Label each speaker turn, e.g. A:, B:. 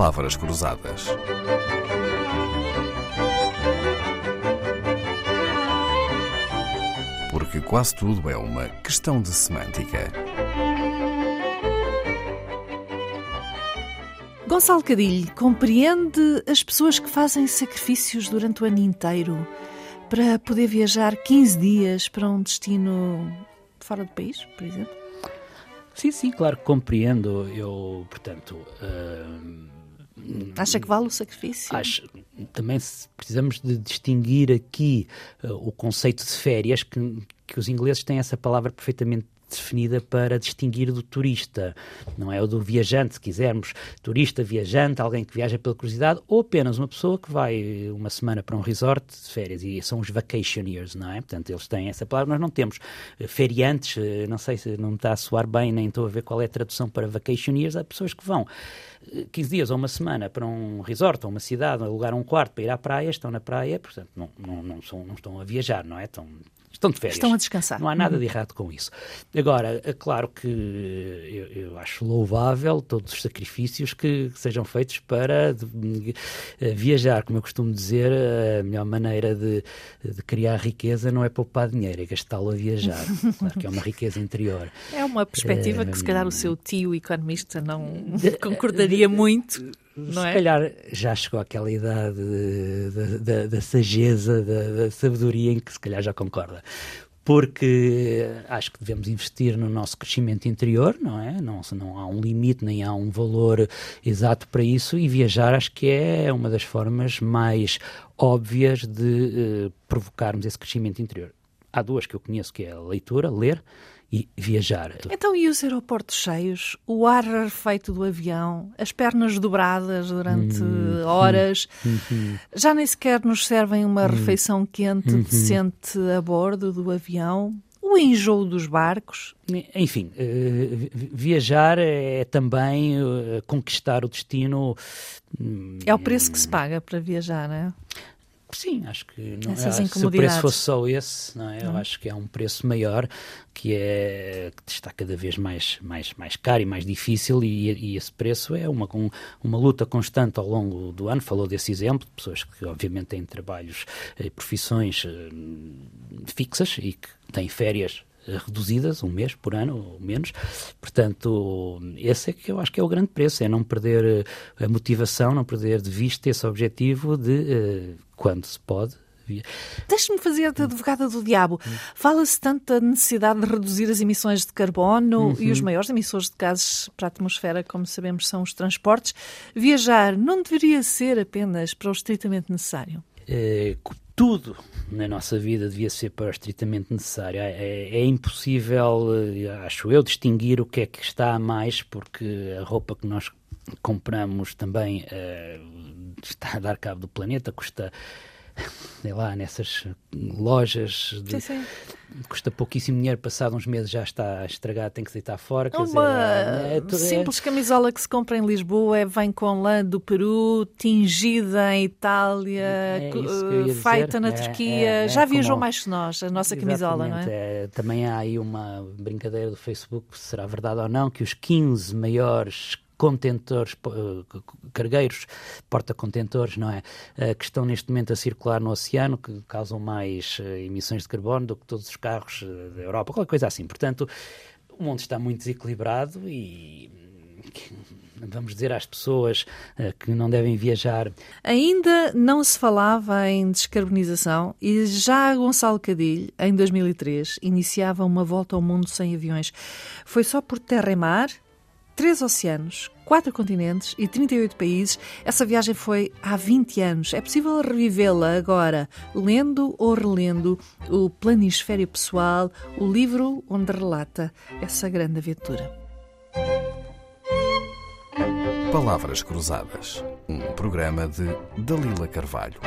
A: Palavras Cruzadas. Porque quase tudo é uma questão de semântica.
B: Gonçalo Cadilho compreende as pessoas que fazem sacrifícios durante o ano inteiro para poder viajar 15 dias para um destino fora do país, por exemplo?
C: Sim, sim, claro que compreendo. Eu, portanto. Uh,
B: Acha que vale o sacrifício?
C: Acho, também precisamos de distinguir aqui uh, o conceito de férias, que, que os ingleses têm essa palavra perfeitamente definida para distinguir do turista, não é o do viajante, se quisermos, turista, viajante, alguém que viaja pela curiosidade, ou apenas uma pessoa que vai uma semana para um resort de férias, e são os vacationers, não é? Portanto, eles têm essa palavra, nós não temos eh, feriantes, eh, não sei se não está a soar bem, nem estou a ver qual é a tradução para vacationers, há pessoas que vão 15 eh, dias ou uma semana para um resort ou uma cidade, alugar um quarto para ir à praia, estão na praia, portanto, não, não, não, são, não estão a viajar, não é? Estão, estão de férias.
B: Estão a descansar.
C: Não há nada uhum. de errado com isso. Agora, é claro que eu, eu acho louvável todos os sacrifícios que, sejam feitos para de, de, eh, viajar. Como eu costumo dizer, a melhor maneira de, de criar riqueza não é poupar dinheiro, é gastá-lo a viajar. claro que é uma riqueza interior.
B: É uma perspectiva que, se calhar, o seu tio economista não concordaria muito não
C: se
B: é?
C: calhar já chegou àquela idade da, da sageza, da, da sabedoria em que se calhar já concorda porque acho que devemos investir no nosso crescimento interior, não é? Não, não há um limite, nem há um valor exato para isso, e viajar acho que é uma das formas mais óbvias de uh, provocarmos esse crescimento interior. Há duas que eu conheço, que é a leitura, ler, e viajar.
B: Então, e os aeroportos cheios? O ar rarefeito do avião? As pernas dobradas durante hum, horas? Hum, hum, Já nem sequer nos servem uma hum. refeição quente, hum, decente a bordo do avião? O enjoo dos barcos?
C: Enfim, uh, viajar é também uh, conquistar o destino.
B: É o preço que se paga para viajar, não é?
C: Sim, acho que não, é, se o preço fosse só esse, não é? eu acho que é um preço maior que é que está cada vez mais mais mais caro e mais difícil e, e esse preço é uma um, uma luta constante ao longo do ano. Falou desse exemplo de pessoas que obviamente têm trabalhos e eh, profissões eh, fixas e que têm férias reduzidas, um mês por ano ou menos. Portanto, esse é que eu acho que é o grande preço, é não perder eh, a motivação, não perder de vista esse objetivo de, uh, quando se pode,
B: Deixe-me fazer de advogada do diabo. Fala-se tanto da necessidade de reduzir as emissões de carbono uhum. e os maiores emissores de gases para a atmosfera, como sabemos, são os transportes. Viajar não deveria ser apenas para o estritamente necessário?
C: É, tudo na nossa vida devia ser para estritamente necessário. É, é, é, impossível, eh, acho eu, distinguir o que é que está a mais, porque a roupa que nós compramos também uh, está a dar cabo do planeta, custa sei lá, nessas lojas de, sim, sim. custa pouquíssimo dinheiro, passado uns meses já está estragado, tem que deitar fora.
B: Uma dizer, é, é, simples é... camisola que se compra em Lisboa vem com lã do Peru, tingida em Itália, é feita na é, Turquia. É, já viajou como... mais que nós, a nossa camisola, não é?
C: Também há aí uma brincadeira do Facebook, será verdade ou não, que os 15 maiores contentores, eh, cargueiros, porta-contentores, não é? Eh, que estão neste momento a circular no oceano, que causam mais eh, emissões de carbono do que todos os carros da Europa, qualquer coisa assim. Portanto, o mundo está muito desequilibrado e vamos dizer às pessoas que não devem viajar.
B: Ainda não se falava em descarbonização e já Gonçalo Cadilho, em 2003, iniciava uma volta ao mundo sem aviões. Foi só por terra e mar três oceanos, quatro continentes e 38 países. Essa viagem foi há 20 anos. É possível revivê-la agora, lendo ou relendo o Planisfério Pessoal, o livro onde relata essa grande aventura.
A: Palavras Cruzadas, um programa de Dalila Carvalho.